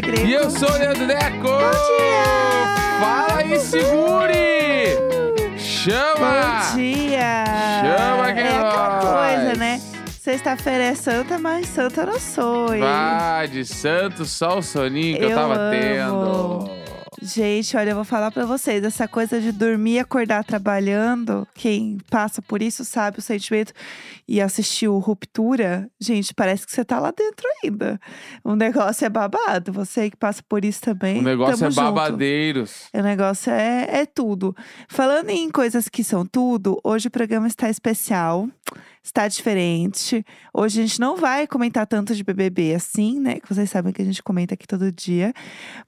Jéssica Greco. E eu sou o Leandro Neco! Bom dia! Fala e segure! Chama! Bom dia! Chama que É aquela nós! coisa, né? Sexta-feira é santa, mas santa eu não sou. hein? Vai de santo, só o soninho que eu, Eu tava amo. tendo. Gente, olha, eu vou falar pra vocês. Essa coisa de dormir e acordar trabalhando, quem passa por isso sabe o sentimento. E assistiu Ruptura, gente, parece que você tá lá dentro ainda. O negócio é babado. Você que passa por isso também. O negócio é junto. babadeiros. O negócio é, é tudo. Falando em coisas que são tudo, hoje o programa está especial, está diferente. Hoje a gente não vai comentar tanto de BBB assim, né? Que vocês sabem que a gente comenta aqui todo dia.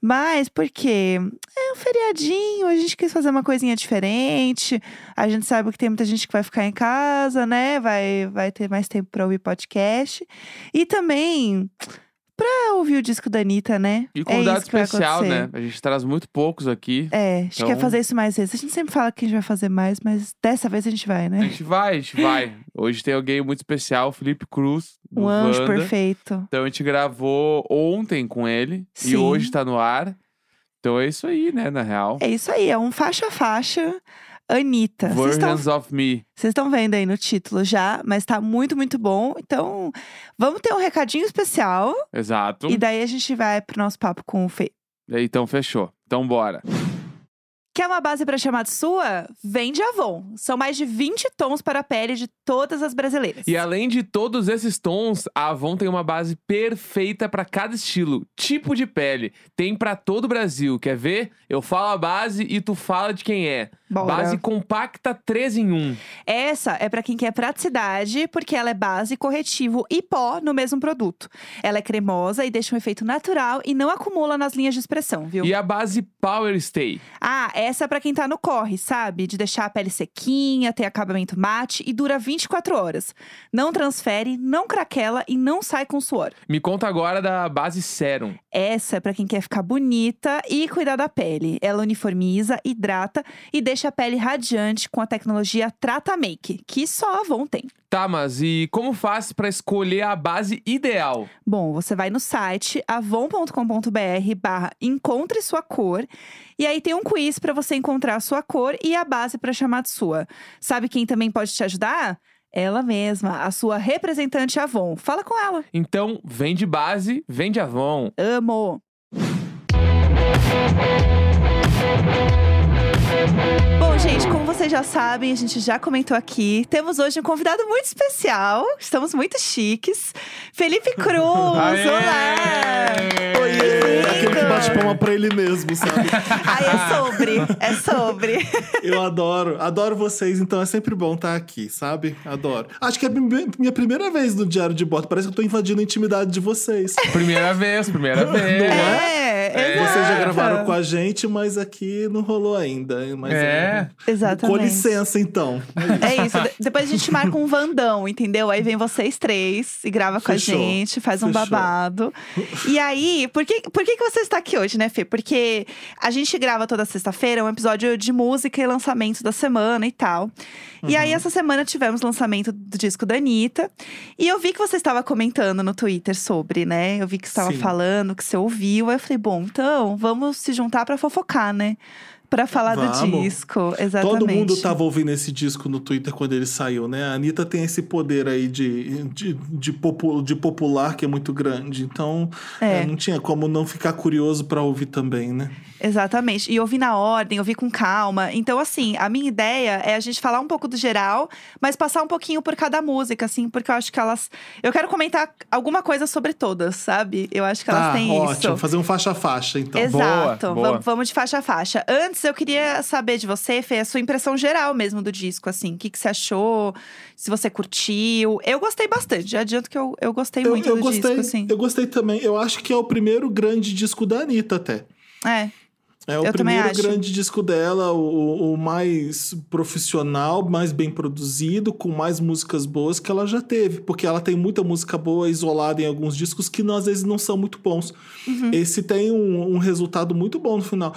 Mas porque é um feriadinho, a gente quis fazer uma coisinha diferente. A gente sabe que tem muita gente que vai ficar em casa, né? Vai, vai ter mais tempo para ouvir podcast. E também pra ouvir o disco da Anitta, né? E É convidado vai especial, né? A gente traz muito poucos aqui. É, a gente Então- quer fazer isso mais vezes. A gente sempre fala que a gente vai fazer mais, mas dessa vez a gente vai, A né? gente vai, a gente vai. Hoje tem alguém muito especial, o Felipe Cruz, Um anjo Wanda. perfeito. Então a gente gravou ontem com ele e Sim. hoje tá no ar. Então é isso aí, né, na real. É isso aí, é um faixa a faixa. Anitta. Versions of Me. Vocês estão vendo aí no título já, mas tá muito, muito bom. Então, vamos ter um recadinho especial. Exato. E daí a gente vai pro nosso papo com o Fê. Então fechou. Então bora. Quer uma base para chamar de sua? Vem de Avon. São mais de 20 tons para a pele de todas as brasileiras. E além de todos esses tons, a Avon tem uma base perfeita para cada estilo, tipo de pele. Tem para todo o Brasil. Quer ver? Eu falo a base e tu fala de quem é. Bora. Base compacta 3 em 1. Essa é para quem quer praticidade, porque ela é base, corretivo e pó no mesmo produto. Ela é cremosa e deixa um efeito natural e não acumula nas linhas de expressão, viu? E a base Power Stay. Ah, essa é pra quem tá no corre, sabe? De deixar a pele sequinha, ter acabamento mate e dura 24 horas. Não transfere, não craquela e não sai com suor. Me conta agora da base Serum. Essa é pra quem quer ficar bonita e cuidar da pele. Ela uniformiza, hidrata e deixa a pele radiante com a tecnologia Trata Make, que só a Avon tem. Tá, mas e como faz para escolher a base ideal? Bom, você vai no site avon.com.br barra encontre sua cor e aí tem um quiz pra você encontrar a sua cor e a base pra chamar de sua. Sabe quem também pode te ajudar? Ela mesma, a sua representante Avon. Fala com ela. Então, vem de base, vem de Avon. Amo. Bom, gente, como vocês já sabem, a gente já comentou aqui, temos hoje um convidado muito especial. Estamos muito chiques. Felipe Cruz, Aê! olá! Oiê! Aquele que bate palma pra ele mesmo, sabe? Ai, é sobre, é sobre. Eu adoro, adoro vocês, então é sempre bom estar aqui, sabe? Adoro. Acho que é mi- minha primeira vez no Diário de Bordo, parece que eu tô invadindo a intimidade de vocês. Primeira vez, primeira vez. É, É. exato. Vocês já gravaram com a gente, mas aqui não rolou ainda. Mas É. Exatamente. Com licença, então. É isso. De- depois a gente marca um Vandão, entendeu? Aí vem vocês três e grava com Fechou. a gente, faz um Fechou. babado. E aí, por que, por que, que você está aqui hoje, né, Fê? Porque a gente grava toda sexta-feira um episódio de música e lançamento da semana e tal. E Uhum. aí, essa semana tivemos lançamento do disco da Anitta. E eu vi que você estava comentando no Twitter sobre, né? Eu vi que você estava falando, que você ouviu. Aí eu falei, bom, então vamos se juntar pra fofocar, né? Pra falar do Vamos. disco. Exatamente. Todo mundo tava ouvindo esse disco no Twitter quando ele saiu, né? A Anitta tem esse poder aí de, de, de, popu- de popular que é muito grande. Então, É. eh, não tinha como não ficar curioso pra ouvir também, né? Exatamente. E ouvir na ordem, ouvir com calma. Então, assim, a minha ideia é a gente falar um pouco do geral, mas passar um pouquinho por cada música, assim, porque eu acho que elas. Eu quero comentar alguma coisa sobre todas, sabe? Eu acho que elas tá, têm ótimo. isso. Fazer um faixa a faixa, então. Exato. Boa, boa. Vamos, vamos de faixa a faixa. Antes, eu queria saber de você, Fê, a sua impressão geral mesmo do disco, assim. O que, que você achou? Se você curtiu. Eu gostei bastante. Já adianto que eu, eu gostei Eu, muito eu do gostei, disco, assim. eu gostei também. Eu acho que é o primeiro grande disco da Anitta, até. É. É o Eu primeiro grande disco dela, o, o mais profissional, mais bem produzido, com mais músicas boas que ela já teve. Porque ela tem muita música boa isolada em alguns discos que não- às vezes não são muito bons. Uhum. Esse tem um, um resultado muito bom no final.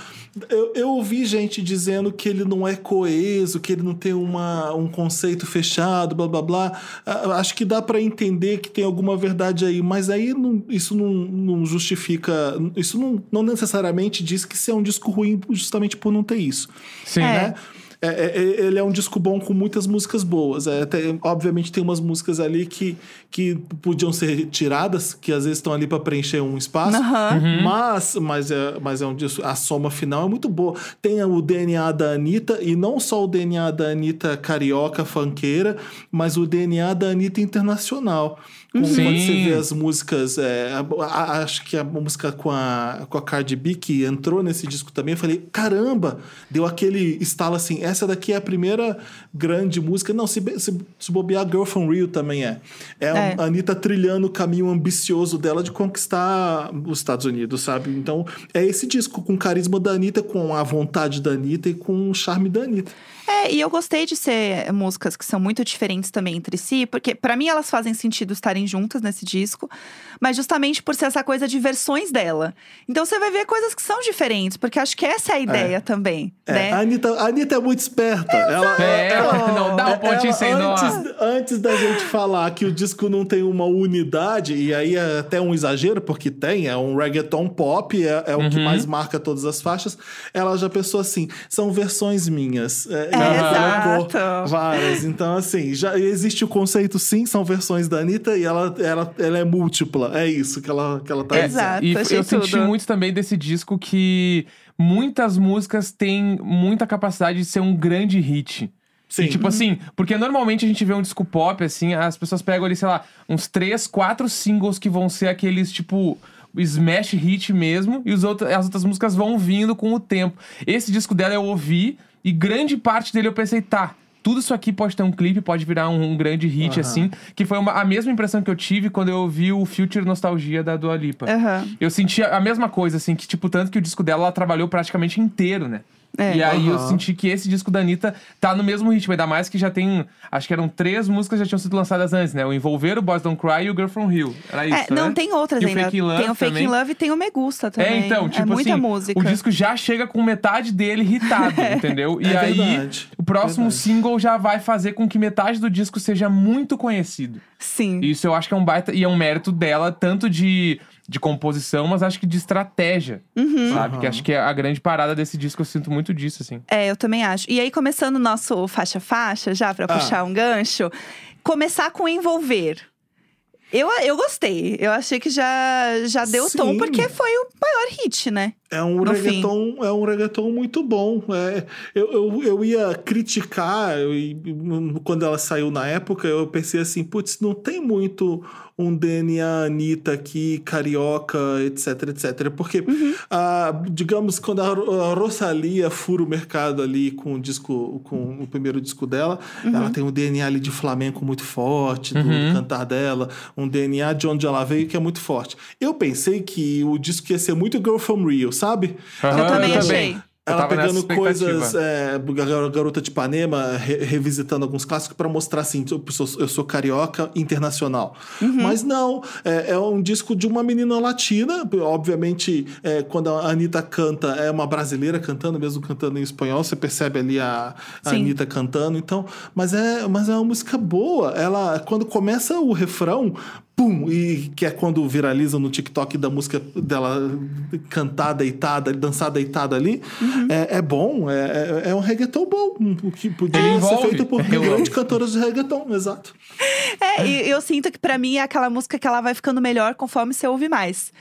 Eu, eu ouvi gente dizendo que ele não é coeso, que ele não tem uma, um conceito fechado, blá blá blá. Ah, Acho que dá pra entender que tem alguma verdade aí, mas aí não- isso não, não justifica. Isso não, não necessariamente diz que isso é um disco ruim justamente por não ter isso. Sim. É. Né? É, é, é, ele é um disco bom com muitas músicas boas. É, tem- obviamente tem umas músicas ali que, que podiam ser tiradas, que às vezes estão ali para preencher um espaço. Uhum. Mas, mas, é, mas é um disco, a soma final é muito boa. Tem o DNA da Anitta, e não só o DNA da Anitta carioca, fanqueira, mas o DNA da Anitta internacional. Com- Quando Sim. você vê as músicas, é, a- a- acho que a música com a, com a Cardi B, que entrou nesse disco também, eu falei, caramba, deu aquele estalo assim, essa daqui é a primeira grande música. Não, se, se, se bobear, Girl From Rio também é. É, É. a Anitta trilhando o caminho ambicioso dela de conquistar os Estados Unidos, sabe? Então, é esse disco com o carisma da Anitta, com a vontade da Anitta e com o charme da Anitta. É, e eu gostei de ser músicas que são muito diferentes também entre si, porque pra mim elas fazem sentido estarem juntas nesse disco, mas justamente por ser essa coisa de versões dela. Então você vai ver coisas que são diferentes, porque acho que essa é a ideia também, É, né? a, Anitta, a Anitta é muito esperta. Ela, É, ela- não dá um pontinho Ela, sem nó. antes, antes da gente falar que o disco não tem uma unidade, e aí é até um exagero, porque tem, é um reggaeton pop, é, é o que Uhum. mais marca todas as faixas, ela já pensou assim, são versões minhas. É, É, exato. Várias. Então, assim, já existe o conceito, sim, são versões da Anitta, e ela, ela, ela é múltipla. É isso que ela, que ela tá É, dizendo. Exato, e eu senti tudo. muito também desse disco que muitas músicas têm muita capacidade de ser um grande hit. Sim. E, tipo assim, porque normalmente a gente vê um disco pop, assim, as pessoas pegam ali, sei lá, uns três, quatro singles que vão ser aqueles, tipo, smash hit mesmo, e os outros, as outras músicas vão vindo com o tempo. Esse disco dela eu ouvi, e grande parte dele eu pensei, tá. Tudo isso aqui pode ter um clipe, pode virar um, um grande hit, Aham. assim. Que foi uma- a mesma impressão que eu tive quando eu ouvi o Future Nostalgia da Dua Lipa. Aham. Eu senti a mesma coisa, assim, que, tipo, tanto que o disco dela ela trabalhou praticamente inteiro, né? É. E aí eu Aham. senti que esse disco da Anitta tá no mesmo ritmo, ainda mais que já tem. Acho que eram três músicas que já tinham sido lançadas antes, né? O Envolver, o Boys Don't Cry e o Girl From Rio. Era isso. É, não né? tem outras E o ainda. Fake in Love tem o Fake também. in Love e tem o Me Gusta também. É, então, tipo é muita assim, música. o disco já chega com metade dele hitado, entendeu? E É aí, verdade, o próximo verdade. single já vai fazer com que metade do disco seja muito conhecido. Sim. Isso eu acho que é um baita. E é um mérito dela, tanto de, de composição, mas acho que de estratégia. Uhum. Sabe? Aham. Que acho que é a grande parada desse disco, eu sinto muito disso, assim. É, eu também acho. E aí, começando o nosso faixa-faixa, já pra Ah. puxar um gancho, começar com envolver. Eu, eu gostei. Eu achei que já, já deu tom, Sim. porque foi o maior hit, né? É um No reggaeton, é um reggaeton muito bom. É, eu, eu, eu ia criticar, eu- e- quando ela saiu na época, eu pensei assim, putz, não tem muito um DNA Anitta aqui, carioca, etc, etc. Porque, ah, digamos, quando a, Ro- a Rosalia fura o mercado ali com o disco, com o primeiro disco dela, ela tem um DNA ali de flamenco muito forte, do, do cantar dela, um DNA de onde ela veio que é muito forte. Eu pensei que o disco ia ser muito Girl From Rio, sabe? Eu também achei. Ela pegando coisas, é, Gar- Garota de Ipanema, re- revisitando alguns clássicos pra mostrar assim, eu sou, eu sou carioca internacional. Mas não, é, é um disco de uma menina latina, obviamente, é, quando a Anitta canta, é uma brasileira cantando, mesmo cantando em espanhol, você percebe ali a, a Sim. Anitta cantando, então, mas é, mas é uma música boa. Ela, quando começa o refrão, pum, e que é quando viraliza no TikTok da música dela cantar deitada, dançar deitada ali, Uhum. é, é bom, é, é, é um reggaeton bom, um- o que podia Ele ser feito por Eu grandes cantoras de reggaeton, exato. É, e eu sinto que pra mim é aquela música que ela vai ficando melhor conforme você ouve mais.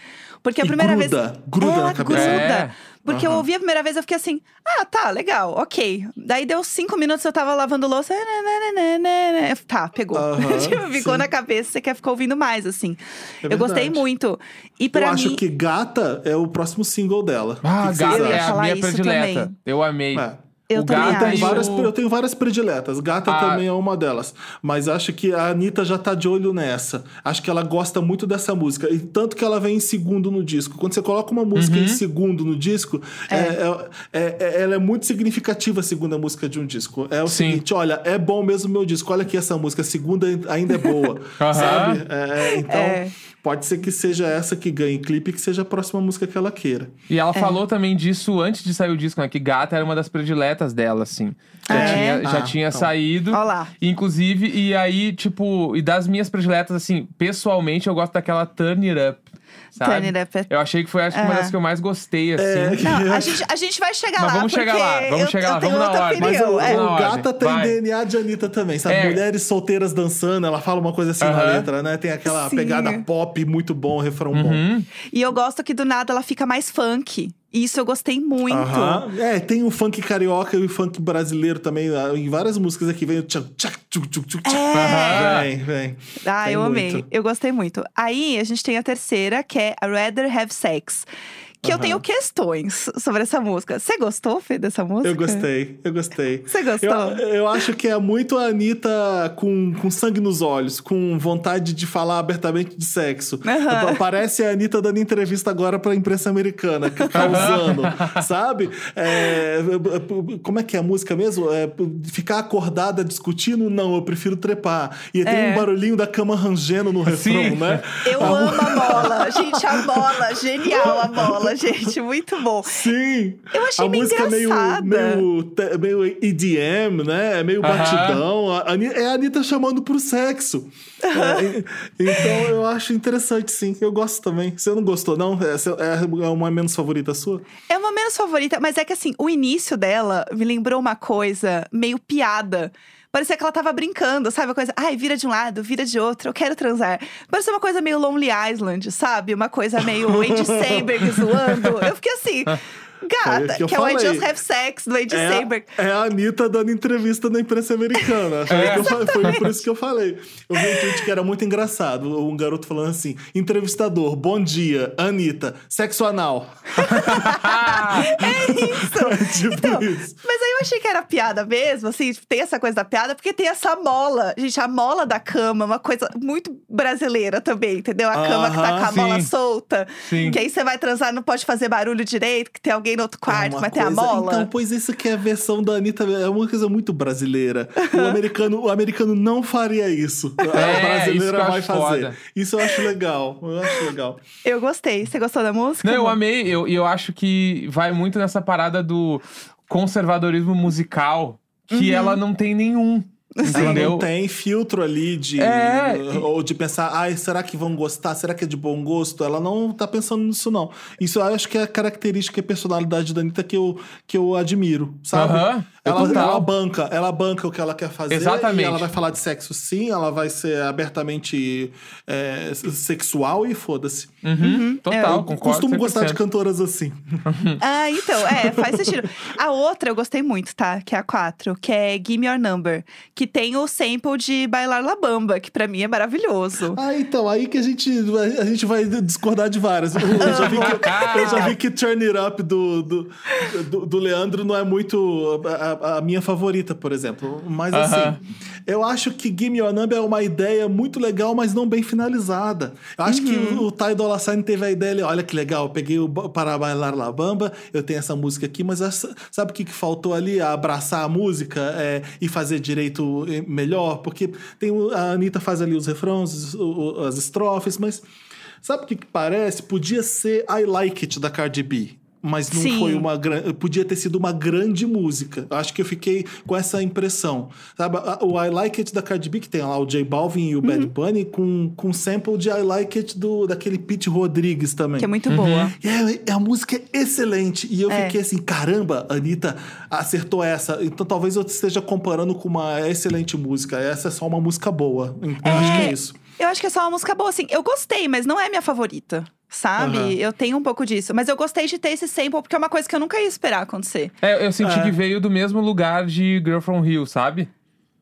Porque a E primeira gruda, vez. gruda ela na cabeça. gruda. É. Porque eu Aham. ouvi a primeira vez, eu fiquei assim, ah, tá, legal, ok. Daí deu cinco minutos, eu tava lavando louça. nananana, eu- Tá, pegou. Aham, Tipo, Ficou sim. na cabeça, você quer ficar ouvindo mais, assim. É eu gostei verdade. muito. E pra Eu mim. acho que Gata é o próximo single dela. Ah, que Gata Eu é a minha predileta. também. Eu amei. É. Eu o também Gata acho. Várias- o... eu tenho várias prediletas. Gata Ah. também é uma delas. Mas acho que a Anitta já tá de olho nessa. Acho que ela gosta muito dessa música. E tanto que ela vem em segundo no disco. Quando você coloca uma música Uhum. em segundo no disco, é. é- é- é- ela é muito significativa a segunda música de um disco. É o Sim. seguinte: olha, é bom mesmo meu disco. Olha aqui essa música, a segunda ainda é boa. Sabe? É, então, É. pode ser que seja essa que ganhe clipe e que seja a próxima música que ela queira. E É. ela falou também disso antes de sair o disco, né? Que Gata era uma das prediletas dela, assim. Já Ah, tinha, é? já Ah, tinha então. saído. Ó lá. Inclusive, e aí, tipo, e das minhas prediletas, assim, pessoalmente, eu gosto daquela Turn It Up. Sabe? Turn It Up é- Eu achei que foi, acho que uma das que eu mais gostei, assim. É. Não, a gente, a gente vai chegar Mas lá. vamos chegar lá, vamos eu, chegar eu lá, vamos na ordem. Mas o, é. O Gata tem vai. DNA de Anitta também, sabe? É. Mulheres solteiras dançando, ela fala uma coisa assim na letra, né? Tem aquela Sim. pegada pop muito bom, refrão bom. Uhum. E eu gosto que do nada ela fica mais funk. Isso eu gostei muito. Aham. É, tem o funk carioca e o funk brasileiro também. ah, Em várias músicas aqui vem o tchac, tchac, tchuc, tchuc, tchuc. Aham. Vem, vem. Ah, Tem eu amei. muito. Eu gostei muito. Aí a gente tem a terceira, que é a Rather Have Sex. Que eu Aham. tenho questões sobre essa música. Você gostou, Fê, dessa música? Eu gostei, eu gostei. Você gostou? Eu, eu acho que é muito a Anitta com, com sangue nos olhos, com vontade de falar abertamente de sexo. Aham. Parece a Anitta dando entrevista agora pra imprensa americana, que tá usando, sabe? É, como é que é a música mesmo? É, ficar acordada discutindo? Não, eu prefiro trepar. E tem É. um barulhinho da cama rangendo no refrão, Sim. né? Eu A amo a bola. Gente, a bola. Genial a bola, gente. Muito bom. Sim! Eu achei a meio música é meio, engraçada. meio, meio EDM, né? É meio Aham. batidão. A Ani- é a Anitta chamando pro sexo. É, e- então eu acho interessante, sim. Eu gosto também. Você não gostou, não? Essa é uma menos favorita sua? É uma menos favorita, mas é que assim, o início dela me lembrou uma coisa meio piada. Parecia que ela tava brincando, sabe? Uma coisa, ai, vira de um lado, vira de outro, eu quero transar. Parecia uma coisa meio Lonely Island, sabe? Uma coisa meio Andy Samberg zoando. Eu fiquei assim, gata, o que que é o I. Just Have Sex do Andy É, Samberg. é a Anitta dando entrevista na imprensa americana. Foi, É. falei, foi por isso que eu falei. Eu vi um tweet que era muito engraçado. Um garoto falando assim: entrevistador, bom dia, Anitta, sexo anal. É isso. tipo Então, isso. Mas eu achei que era piada mesmo, assim, tem essa coisa da piada, porque tem essa mola. Gente, a mola da cama, é uma coisa muito brasileira também, entendeu? A cama que tá com a mola sim. solta. Sim. Que aí você vai transar, não pode fazer barulho direito, que tem alguém no outro quarto, É uma vai ter a coisa- mola. Então, pois isso que é a versão da Anitta, é uma coisa muito brasileira. O americano, o americano não faria isso. A É, isso brasileira eu vai fazer. foda. Isso eu acho legal. Eu acho legal. Eu gostei. Você gostou da música? Não, eu amei. E eu, e eu acho que vai muito nessa parada do conservadorismo musical, que Uhum. ela não tem nenhum. Ela Entendeu? não tem filtro ali de. É. Ou de pensar, ai, será que vão gostar? Será que é de bom gosto? Ela não tá pensando nisso, não. Isso eu acho que é a característica e personalidade da Anitta que eu, que eu admiro, sabe? Aham, Ela, total. ela banca, ela banca o que ela quer fazer. Exatamente. E ela vai falar de sexo sim, ela vai ser abertamente é, sexual e foda-se. Uhum, Total, Eu concordo. costumo gostar de 100%. cantoras assim. Ah, então, é, faz sentido. A outra eu gostei muito, tá? Que é a 4, que é Gimme Your Number. Que tem o sample de Bailar La Bamba, que pra mim é maravilhoso. Ah, então, aí que a gente, a gente vai discordar de várias. Eu já vi que, eu já vi que Turn It Up do, do, do, do Leandro não é muito a, a- a minha favorita, por exemplo. Mas Aham. assim, eu acho que Gimme Your Number é uma ideia muito legal, mas não bem finalizada. Eu acho que o, o Ty Dolla Sign teve a ideia, ele, olha que legal, eu peguei o Para Bailar La Bamba, eu tenho essa música aqui, mas essa- sabe o que, que faltou ali? Abraçar a música é, e fazer direito eh, melhor, porque tem a Anitta faz ali os refrões, as estrofes, mas sabe o que, que parece? Podia ser I Like It da Cardi B. Mas não Sim. foi uma grande. Podia ter sido uma grande música. Acho que eu fiquei com essa impressão. Sabe, o I Like It da Cardi B, que tem lá o J Balvin e o Uhum. Bad Bunny, com, com sample de I Like It do, daquele Pete Rodrigues também. Que é muito boa. E é, a música é excelente. E eu É. fiquei assim, caramba, a Anitta acertou essa. Então talvez eu esteja comparando com uma excelente música. Essa é só uma música boa. Então, Acho que é isso. Eu acho que é só uma música boa, assim. Eu gostei, mas não é minha favorita. Sabe? Aham. Eu tenho um pouco disso. Mas eu gostei de ter esse sample, porque é uma coisa que eu nunca ia esperar acontecer. É, eu senti É. que veio do mesmo lugar de Girl From Hill, sabe?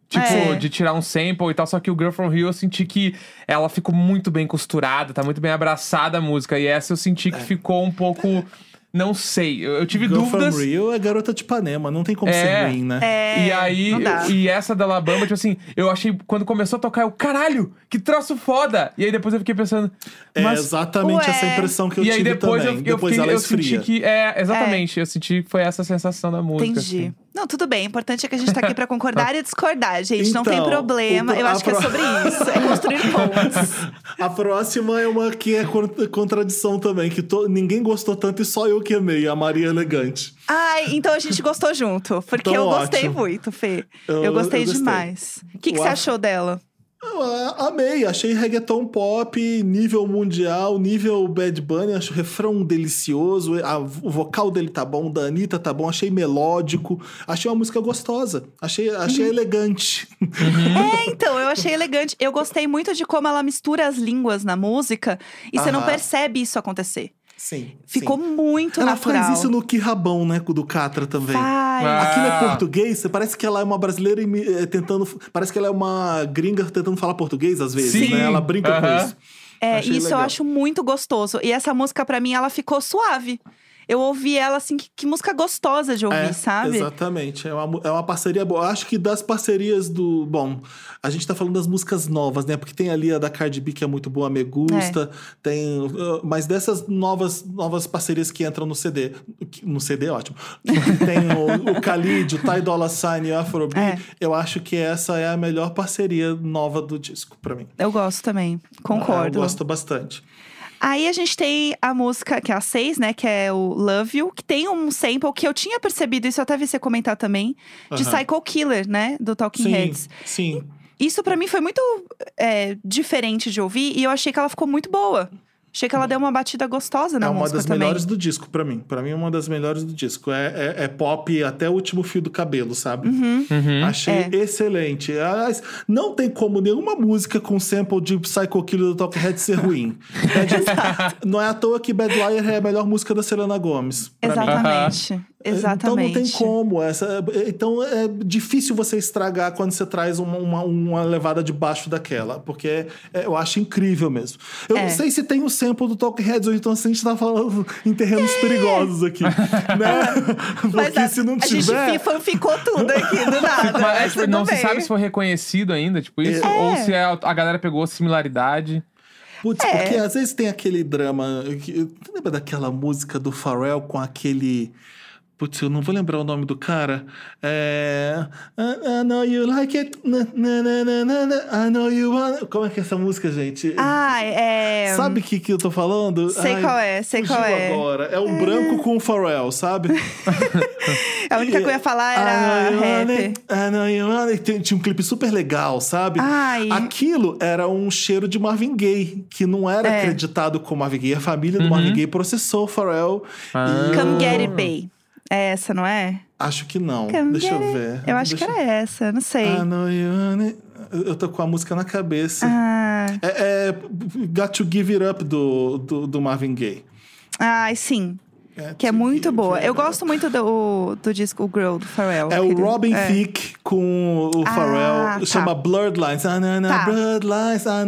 Tipo, É. de tirar um sample e tal. Só que o Girl From Hill eu senti que ela ficou muito bem costurada, tá muito bem abraçada a música. E essa eu senti que ficou um pouco Não sei. Eu, eu tive Girl dúvidas. from Rio é garota de Ipanema, não tem como É. ser ruim, né? É, E aí, e essa da Alabama, tipo assim, eu achei, quando começou a tocar, eu, caralho, que troço foda! E aí depois eu fiquei pensando, É mas. exatamente Ué. essa impressão que eu e aí tive depois também. eu, eu, depois fiquei, ela eu senti esfria. que. É, exatamente, eu senti que foi essa a sensação da música. Entendi. assim. Não, tudo bem. O importante é que a gente tá aqui pra concordar e discordar, gente. não tem Então, problema. Eu acho que é sobre isso. É construir pontos. A próxima é uma que é con- contradição também, que to- ninguém gostou tanto e só eu que amei, a Maria Elegante. Ai, então a gente gostou junto. Porque Então, eu gostei ótimo. muito, Fê. Eu, Eu- gostei eu demais. O que, que você af- achou dela? Eu, amei, achei reggaeton pop, nível mundial, nível Bad Bunny, acho o refrão delicioso, a- o vocal dele tá bom, da Anitta tá bom, achei melódico, achei uma música gostosa, achei, achei Uhum. elegante. É, então, eu achei elegante. Eu gostei muito de como ela mistura as línguas na música e você não Aham. percebe isso acontecer. Sim. Ficou sim. muito Ela natural. faz isso no Que Rabão, né, do Catra também. Faz. Ah. Aquilo é português, parece que ela é uma brasileira eh, tentando. Parece que ela é uma gringa tentando falar português às vezes, Sim. né? Ela brinca Aham. com isso. É, Achei isso eu legal. acho muito gostoso. E essa música, pra mim, ela ficou suave. Eu ouvi ela assim, que, que música gostosa de ouvir, É, sabe? Exatamente. É uma, é uma parceria boa. Acho que das parcerias do. Bom, a gente tá falando das músicas novas, né? Porque tem ali a da Cardi B, que é muito boa, Me Gusta. Tem. uh, mas dessas novas, novas parcerias que entram no CD. No CD é ótimo. tem o, o Khalid, o Ty Dolla Sign e o Afrobeat. É. Eu acho que essa é a melhor parceria nova do disco, pra mim. Eu gosto também. Concordo. Eu gosto bastante. Aí a gente tem a música, que é a 6, né? Que é o Love You, que tem um sample que eu tinha percebido, isso eu até vi você comentar também, de Aham. Psycho Killer, né? Do Talking Sim, Heads. sim. Isso pra mim foi muito é, diferente de ouvir e eu achei que ela ficou muito boa. Achei que ela deu uma batida gostosa na é uma música das também. melhores do disco, pra mim. Pra mim, é uma das melhores do disco. É, é, é pop até o último fio do cabelo, sabe? Uhum. Achei É. excelente. Aliás, não tem como nenhuma música com sample de Psycho Killer do Talking Head ser ruim. Bad- não é à toa que Bad Liar é a melhor música da Selena Gomes. pra mim. Exatamente. Então não tem como. Essa, então é difícil você estragar quando você traz uma, uma, uma levada de baixo daquela. Porque é- eu acho incrível mesmo. Eu É. não sei se tem o sample do Talking Heads, ou então se a gente tá falando em terrenos perigosos aqui. né? Porque a, se não a gente tiver. fanficou tudo aqui do nada. Mas, mas tipo, não se bem. sabe se foi reconhecido ainda, tipo isso, É. ou se a, a galera pegou similaridade. Putz, É. porque às vezes tem aquele drama. que- Tu lembra daquela música do Pharrell com aquele. Putz, eu não vou lembrar o nome do cara. É. I, I know you like it. Na, na, na, na, I know you want. Como é que é essa música, gente? Ah, é. Sabe o que, que eu tô falando? Sei qual é, sei qual é. agora. É o branco com o Pharrell, sabe? A única que eu ia falar era I know you want it, I know you want it. Tinha um clipe super legal, sabe? Ai. Aquilo era um cheiro de Marvin Gaye, que não era É. acreditado como Marvin Gaye. A família do Marvin Gaye processou o Pharrell. Ah. e Come Get It Bay. É essa, não é? Acho que não. Come Deixa eu ver. Eu acho Deixa- que era essa, não sei. Know you want it. Eu tô com a música na cabeça. Ah, É, é Got to Give It Up do, do, do Marvin Gaye. ai, sim. Que é to muito boa. Eu gosto muito do, do disco Girl, do Pharrell. É o Robin é. Thicke com o Ah, Pharrell. tá. Chama Bloodlines. Ah, não, não, Tá. Bloodlines. Ah.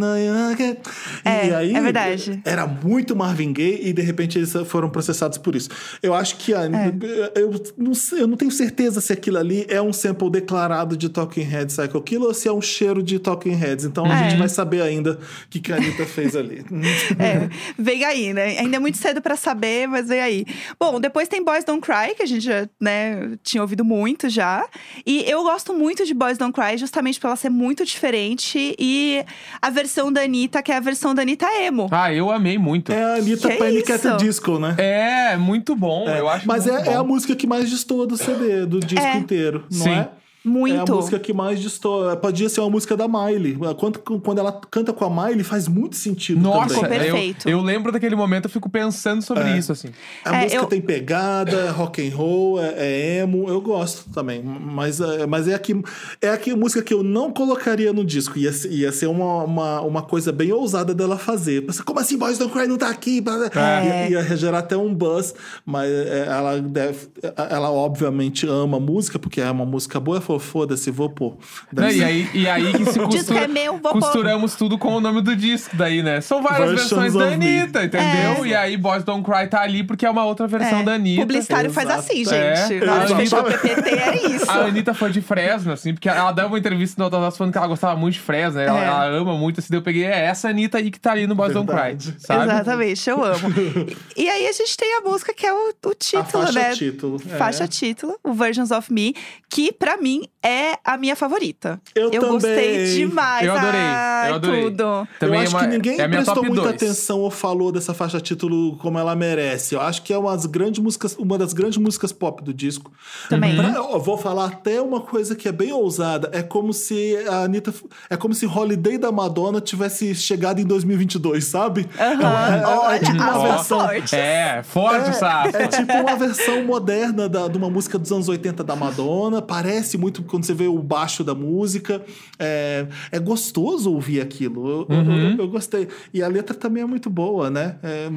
É, e aí, é verdade. Era muito Marvin Gaye e de repente eles foram processados por isso. Eu acho que. A, É. eu, não sei- eu não tenho certeza se aquilo ali é um sample declarado de Talking Heads Psycho Killer ou se é um cheiro de Talking Heads. Então a É. gente vai saber ainda o que, que a Anitta fez ali. É, vem aí, né? Ainda é muito cedo pra saber, mas vem aí. Bom, depois tem Boys Don't Cry, que a gente já, né, tinha ouvido muito já. E eu gosto muito de Boys Don't Cry, justamente por ela ser muito diferente. E a versão da Anitta, que é a versão da Anitta emo. Ah, eu amei muito. É a Anitta Que Panic at the isso? Disco, né? É, muito bom. Eu acho Mas muito é, é a bom. música que mais destoa do CD, do disco É. inteiro, não Sim. é? Muito. É a música que mais destoa. Podia ser uma música da Miley. Quando, quando ela canta com a Miley, faz muito sentido Nossa, também. Eu, perfeito. eu lembro daquele momento, eu fico pensando sobre É. isso, assim. A É, música eu- tem pegada, rock and roll, é, é emo, eu gosto também. Mas, é, mas é, a que, é a que, música que eu não colocaria no disco. Ia, ser- ia ser uma, uma, uma coisa bem ousada dela fazer. Como assim, Boys Don't Cry não tá aqui? É. Ia, ia gerar até um buzz, mas é, ela deve. Ela obviamente ama a música, porque é uma música boa. Ela falou: pô, foda-se, vou pôr. Não, e, aí, e aí que se disco costura, é meu, vou pôr. costuramos tudo com o nome do disco daí, né? São várias Versions versões da of me. Anitta, entendeu? É. E aí Boys Don't Cry tá ali porque é uma outra versão É, da Anitta. Publicitário faz Exato. assim, É. gente. A Na hora de Anitta- fechar o PPT é isso. A Anitta foi de Fresno, assim, porque ela dava uma entrevista no Autodós falando que ela gostava muito de Fresno, né? Ela, É. ela ama muito, assim, daí eu peguei, é essa Anitta aí que tá ali no Boys Don't Cry, sabe? Exatamente, eu amo. E, e aí a gente tem a música que é o, o título, faixa né? título, é. Faixa título, o Versions of Me, que pra mim é a minha favorita. Eu gostei também. demais. Eu adorei, Ai, eu adorei. tudo. Também eu é acho uma- que ninguém é prestou muita dois. atenção ou falou dessa faixa título como ela merece. Eu acho que é uma das grandes músicas, uma das grandes músicas pop do disco. Também. Pra- eu vou falar até uma coisa que é bem ousada. É como se a Anitta. É como se Holiday da Madonna tivesse chegado em 2022, sabe? Aham. É, é- é Olha, tipo uma Ó, versão. fortes. É, forte o sapo. É tipo uma versão moderna da- de uma música dos anos 80 da Madonna. Parece muito quando você vê o baixo da música. É, é gostoso ouvir aquilo. Eu, eu- Uhum. eu- eu gostei. E a letra também é muito boa, né? É,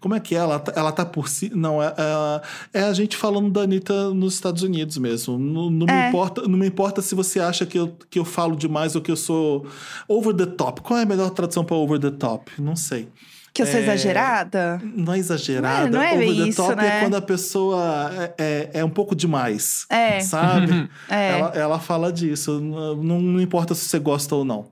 como é que é? Ela, tá- ela tá por si. Não, é, é, é a gente falando da Anitta nos Estados Unidos mesmo. Não, não me, É. importa, não me importa se você acha que eu, que eu falo demais ou que eu sou over the top. Qual é a melhor tradução para over the top? Não sei. Que eu sou É, exagerada? Não é exagerada. Não é- não é Over the isso, top né? é quando a pessoa é, é, é um pouco demais. É. Sabe? É. Ela, ela fala disso. Não, não importa se você gosta ou não.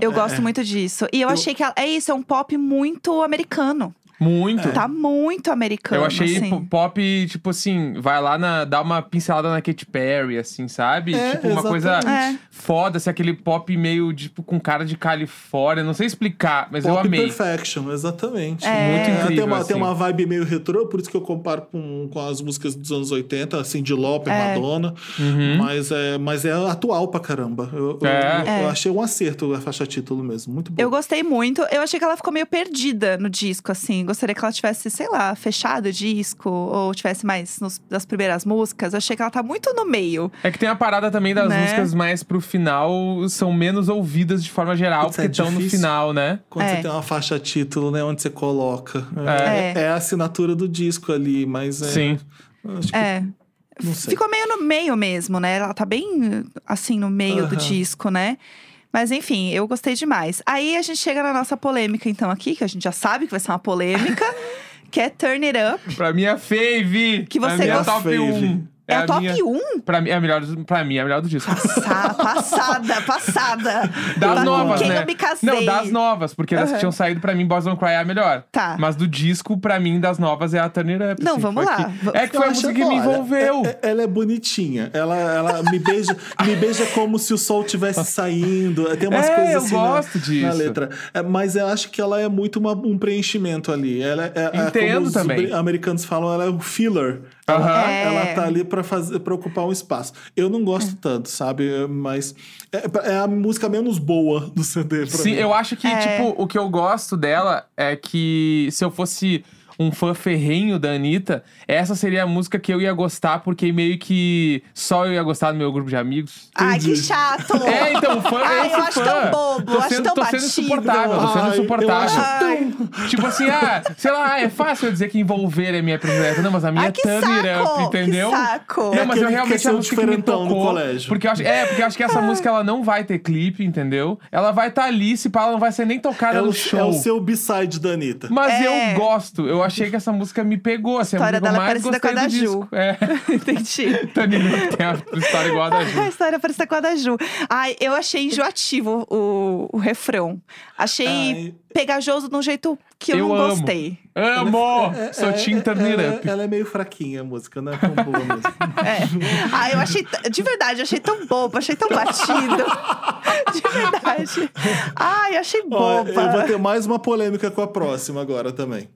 Eu gosto muito disso. E eu, achei que ela, é isso, é um pop muito americano. Muito. Tá muito americano. Eu achei assim. po- pop, tipo assim, vai lá na. dá uma pincelada na Katy Perry, assim, sabe? É, tipo, uma coisa É. foda, assim, aquele pop meio, tipo, com cara de Califórnia. Não sei explicar, mas eu Pop amei. Perfection, exatamente. É. Muito incrível, tem uma, tem assim. uma vibe meio retrô, por isso que eu comparo com, com as músicas dos anos 80, assim, de É. Madonna. Mas, é, mas é atual pra caramba. Eu, eu- É. eu- eu achei um acerto a faixa título mesmo. Muito bom. Eu gostei muito. Eu achei que ela ficou meio perdida no disco, assim. Gostaria que ela tivesse, sei lá, fechado o disco, ou tivesse mais nos, das primeiras músicas. Eu achei que ela tá muito no meio. É que tem a parada também das Né? músicas mais pro final, são menos ouvidas de forma geral, é porque estão no final, né? Quando É. você tem uma faixa título, né? Onde você coloca. É. É, é a assinatura do disco ali, mas é. Sim. Acho que, É. Não sei. Ficou meio no meio mesmo, né? Ela tá bem, assim, no meio do Aham. disco, né? Mas enfim, eu gostei demais. Aí a gente chega na nossa polêmica, então, aqui, que a gente já sabe que vai ser uma polêmica, que é Turn It Up. Pra mim é fave. Que você é gosta- top Fave. 1. É, a top minha... 1? Pra mim é a melhor, do- pra mim é a melhor do disco. Passada, passada, passada. Das Com novas, quem né? eu me casei. Não, das novas, porque das que tinham saído, pra mim, Boys Don't Cry é a melhor. Tá. Mas do disco, pra mim, das novas é a Turn It Up. Não, assim, vamos lá. que- É que Eu foi a música que me envolveu. é- é- ela é bonitinha. Ela, ela me beija, me beija como se o sol tivesse saindo. Tem umas É, coisas eu assim gosto na, disso. na letra. É, mas eu acho que ela é muito uma- um preenchimento ali. Ela é, é Entendo como os também. bri- americanos falam, ela é o filler. Ela, É. ela tá ali pra, fazer, pra ocupar um espaço. Eu não gosto tanto, sabe? Mas é, é a música menos boa do CD pra Sim, mim. eu acho que, É. tipo, o que eu gosto dela é que se eu fosse um fã ferrenho da Anitta, essa seria a música que eu ia gostar, porque meio que só eu ia gostar do meu grupo de amigos. Ai, que chato. É, então, fã Ai, esse eu acho fã. tão bobo, tô acho sendo, tão tô sendo insuportável, tô sendo Ai, insuportável. Ai. Tipo assim, ah, sei lá, é fácil eu dizer que envolver é minha predileta. Não, mas a minha Ai, é saco, up, entendeu? que saco. Não, É mas eu realmente é a música que me tocou. colégio. Porque eu acho, é, porque eu acho que essa música ela não vai ter clipe, entendeu? Ela vai estar ali, se pá, ela não vai ser nem tocada É no o, show. é o seu B-side da Anitta. Mas É. eu gosto. Eu achei que essa música me pegou. Assim, A história a que eu dela é mais parecida com a da Ju. É. Entendi. Tanina tem a história igual a da A Ju. história parecida com a da Ju. Ai, eu achei enjoativo o, o refrão. Achei Ai. Pegajoso de um jeito que eu, Eu não amo. gostei. Amo! É, Sou é, Team é, Turn It ela, ela é meio fraquinha a música, não é tão boa mesmo. É. Ah, eu achei. De verdade, eu achei tão bobo, achei tão batido. De verdade. Ai, achei Ó, boba. eu vou ter mais uma polêmica com a próxima agora também.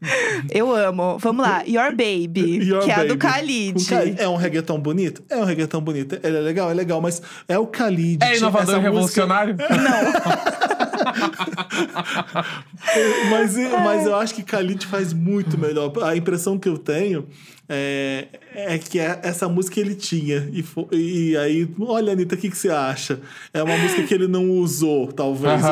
Eu amo. Vamos lá. Your Baby, Your que é a do. Khalid. É um reggaeton bonito? É um reggaeton bonito. Ele é legal? É legal, mas é o Khalid. É inovador e revolucionário? Música... mas, mas eu acho que Khalid faz muito melhor. A impressão que eu tenho é, é que é essa música ele tinha. E, fo- e aí, olha, Anitta, o que, que você acha? É uma música que ele não usou, talvez.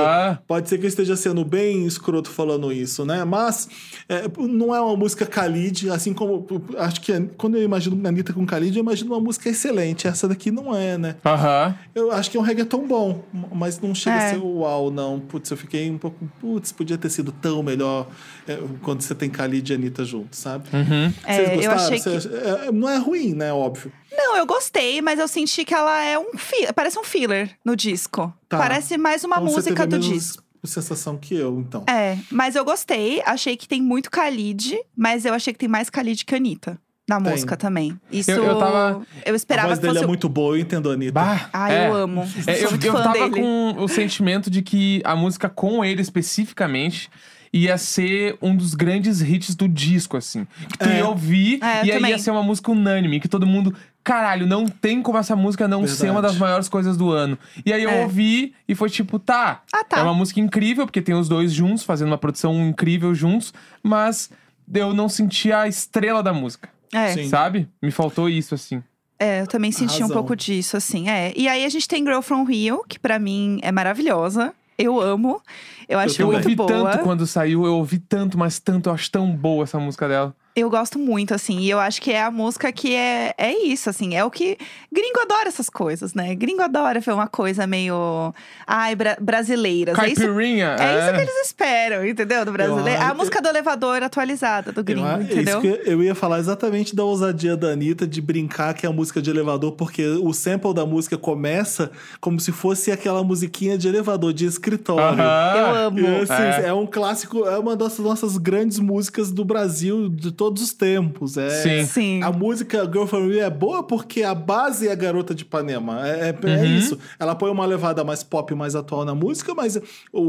Pode ser que eu esteja sendo bem escroto falando isso, né? Mas é, não é uma música Khalid, assim como. Acho que quando eu imagino Anitta com Khalid, eu imagino uma música excelente. Essa daqui não é, né? Aham. Eu acho que é um reggaeton bom, mas não chega É. a ser uau, não. Putz, eu fiquei um pouco. Putz, podia ter sido tão melhor é, quando você tem Khalid e Anitta juntos, sabe? Uhum. É, eu achei que- Vocês- é, não é ruim, né? Óbvio. Não, eu gostei, mas eu senti que ela é um fi- parece um filler no disco. Tá. Parece mais uma Então você música teve a do mesma disco. sensação que eu, então. É, mas eu gostei. Achei que tem muito Khalid, mas eu achei que tem mais Khalid que Anitta na Tem. música também. Isso Eu- eu tava- eu A esperava voz que dele fosse. é muito boa, eu entendo a Anitta. Bah, Ah, é. eu amo. É, eu, eu fã tava dele. com o sentimento de que a música com ele especificamente ia ser um dos grandes hits do disco, assim. Que tu É. ia ouvir É, eu e aí também. ia ser uma música unânime, que todo mundo. Caralho, não tem como essa música não ser uma Verdade. das maiores coisas do ano. E aí eu É. ouvi e foi tipo, tá. Ah, tá. É uma música incrível, porque tem os dois juntos, fazendo uma produção incrível juntos, mas eu não senti a estrela da música. É, Sim. Sabe? Me faltou isso, assim. é, eu também senti um pouco disso, assim. É. E aí a gente tem Girl From Rio, que pra mim é maravilhosa. Eu amo. Eu acho Eu muito ouvi boa. tanto quando saiu, eu ouvi tanto, mas tanto, eu acho tão boa essa música dela. Eu gosto muito, assim. E eu acho que é a música que é, é isso, assim. É o que. Gringo adora essas coisas, né? Gringo adora ver uma coisa meio. Ai, bra brasileiras. É isso, Caipirinha. é isso que eles esperam, entendeu? Do brasileiro. Eu- a música do elevador atualizada do gringo, eu, é entendeu? Isso que eu ia falar exatamente da ousadia da Anitta de brincar que é a música de elevador, porque o sample da música começa como se fosse aquela musiquinha de elevador, de escritório. Aham. Eu amo. E, assim, É. é. um clássico, é uma das nossas grandes músicas do Brasil de todos os tempos. É, Sim. Sim. A música Girl From Rio é boa porque a base é a Garota de Ipanema. É, é- é Uhum. isso. Ela põe uma levada mais pop, mais atual na música, mas o,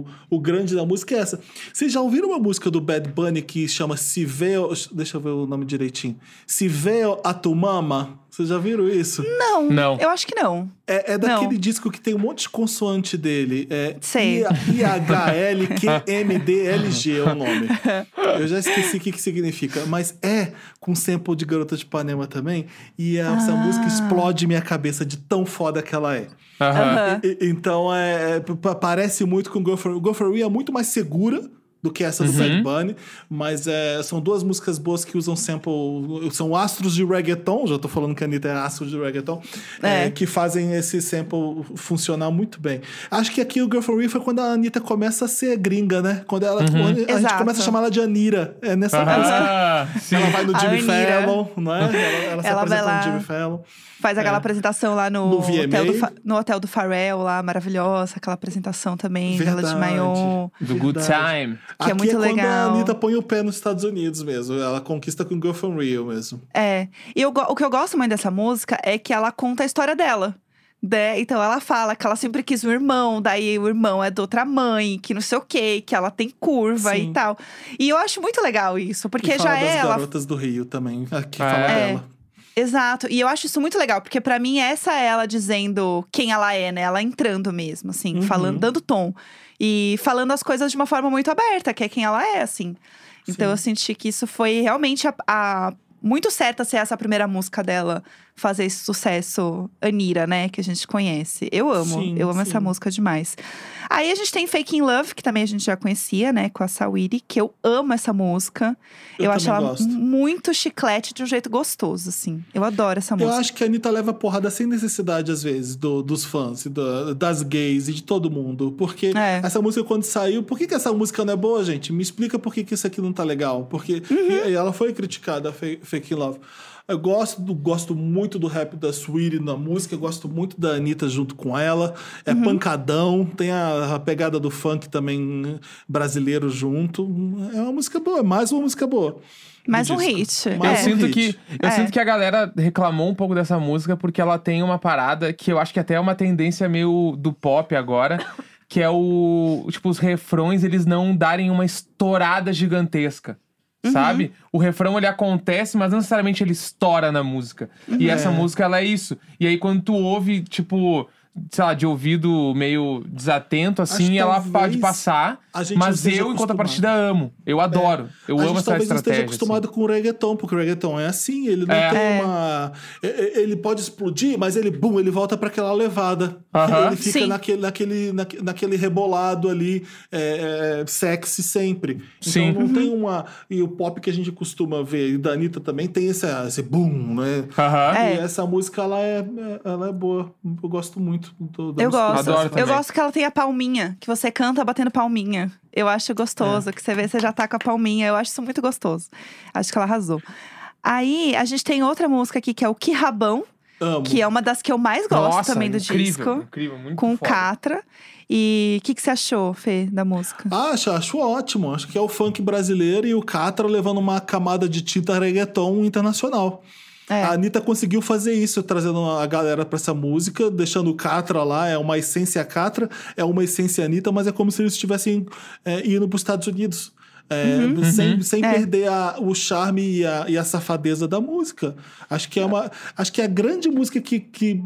o, o grande da música é essa. Vocês já ouviram uma música do Bad Bunny que chama Se Veo... Deixa eu ver o nome direitinho. Se Veo a Tu Mama? Vocês já viram isso? Não, Não. eu acho que não. É, é daquele Não. disco que tem um monte de consoante dele. É Sei. I-H-L-Q-M-D-L-G é o nome. Eu já esqueci o que, que significa. Mas é com sample de Garota de Ipanema também. E essa Ah. música explode minha cabeça de tão foda que ela é. E- então, é, é, pa- parece muito com Go For, Go For You é muito mais segura do que essa do Uhum. Bad Bunny, mas é, são duas músicas boas que usam sample, são astros de reggaeton, já tô falando que a Anitta é astro de reggaeton, é, É. que fazem esse sample funcionar muito bem. Acho que aqui o Girl For You foi quando a Anitta começa a ser gringa, né? Quando ela, quando a gente Exato. começa a chamar ela de Anira, é nessa música. Aham. Sim. Ela vai no A Jimmy. Fallon, não é? Ela, ela se Ela apresenta lá. no Jimmy Fallon. Faz aquela É. apresentação lá no, No hotel do, no hotel do Pharrell, lá, maravilhosa. Aquela apresentação também dela de Verdade. maiô. Do Good Verdade. Time. Que é Aqui muito é quando a legal. Anitta põe o pé nos Estados Unidos mesmo. Ela conquista com Girl From Rio mesmo. É. E eu o que eu gosto muito dessa música é que ela conta a história dela. Né? Então ela fala que ela sempre quis um irmão, daí o irmão é de outra mãe, que não sei o quê, que ela tem curva Sim. e tal. E eu acho muito legal isso, porque e fala já das é ela. garotas do Rio também. Aqui É. fala É. dela. Exato. E eu acho isso muito legal, porque pra mim essa é ela dizendo quem ela é, né? Ela entrando mesmo, assim, Uhum. falando, dando tom. E falando as coisas de uma forma muito aberta, que é quem ela é, assim. Então Sim. eu senti que isso foi realmente a, a- muito certa ser essa primeira música dela fazer esse sucesso Anira, né? Que a gente conhece. Eu amo, Sim, eu amo essa sim. música demais. Aí a gente tem Fake in Love, que também a gente já conhecia, né? Com a Sawiri, que eu amo essa música. Eu acho também ela gosto. muito chiclete de um jeito gostoso, assim. Eu adoro essa Eu música. acho que a Anitta leva porrada sem necessidade, às vezes, do- dos fãs, do- das gays e de todo mundo. Porque É. essa música, quando saiu, por que, que essa música não é boa, gente? Me explica por que, que isso aqui não tá legal. Porque Uhum. e, e ela foi criticada, Fake in Love. Eu gosto, do- gosto muito do rap da Sweetie na música, gosto muito da Anitta junto com ela. É Uhum. pancadão, tem a, a pegada do funk também brasileiro junto. É uma música boa, é mais uma música boa. Mais um disco. hit. Mais é. Eu sinto hit. que eu É. sinto que a galera reclamou um pouco dessa música porque ela tem uma parada que eu acho que até é uma tendência meio do pop agora, que é o tipo os refrões eles não darem uma estourada gigantesca. Sabe? O refrão ele acontece, mas não necessariamente ele estoura na música. E essa É. música ela é isso. E aí quando tu ouve, tipo, sei lá, de ouvido meio desatento, assim, ela pode passar. Mas eu, em contrapartida, amo. Eu adoro. Eu a amo gente essa talvez estratégia. esteja acostumado com o reggaeton, porque o reggaeton é assim, ele não É. tem É. uma. Ele pode explodir, mas ele, bum, ele volta para aquela levada. Aham. Ele fica Sim. naquele, naquele, naque- naquele rebolado ali, é, é, sexy sempre. Então Sim. não tem uma. E o pop que a gente costuma ver, e da Anitta também tem esse, esse boom, né? Aham. É. E essa música, ela é, ela é boa. Eu gosto muito do, da Eu música gosto. Adoro eu também. gosto que ela tem a palminha, que você canta batendo palminha. Eu acho gostoso, É. que você vê, você já tá com a palminha. Eu acho isso muito gostoso. Acho que ela arrasou. Aí, a gente tem outra música aqui, que é o Que Rabão, Amo. que é uma das que eu mais gosto Nossa, também do incrível, disco. Incrível, muito Com o foda. Catra. E o que, que você achou, Fê, da música? Acho, acho ótimo. Acho que é o funk brasileiro e o Catra levando uma camada de tinta reggaeton internacional. É. A Anitta conseguiu fazer isso, trazendo a galera pra essa música, deixando o Catra lá, é uma essência Catra, é uma essência Anitta, mas é como se eles estivessem é, indo pros Estados Unidos. É, Sem, sem É. perder a- o charme e a, e a safadeza da música. Acho que é uma. Acho que é a grande música que, que,